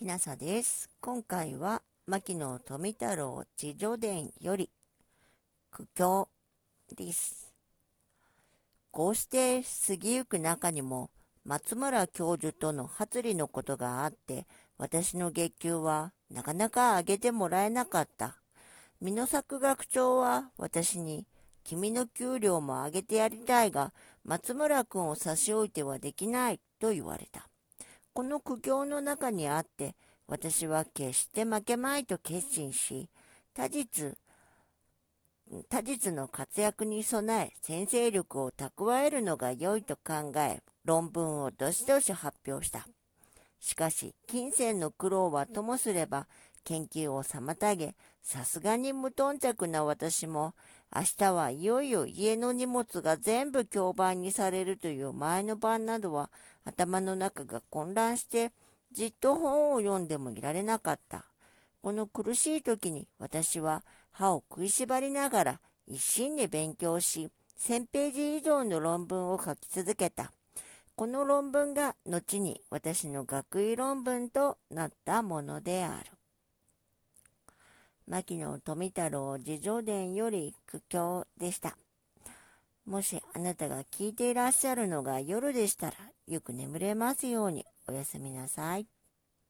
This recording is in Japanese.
きなさです。今回は、牧野富太郎自助伝より、苦境です。こうして過ぎゆく中にも、松村教授との発理のことがあって、私の月給はなかなか上げてもらえなかった。美濃作学長は私に、君の給料も上げてやりたいが、松村君を差し置いてはできないと言われた。この苦境の中にあって、私は決して負けまいと決心し、他日、他日の活躍に備え、先生力を蓄えるのが良いと考え、論文をどしどし発表した。しかし、金銭の苦労はともすれば、研究を妨げ、さすがに無頓着な私も、明日はいよいよ家の荷物が全部競売にされるという前の晩などは、頭の中が混乱して、じっと本を読んでもいられなかった。この苦しい時に私は歯を食いしばりながら一心に勉強し、1000ページ以上の論文を書き続けた。この論文が後に私の学位論文となったものである。牧野富太郎自叙伝より苦境でした。もしあなたが聞いていらっしゃるのが夜でしたら、よく眠れますようにおやすみなさい。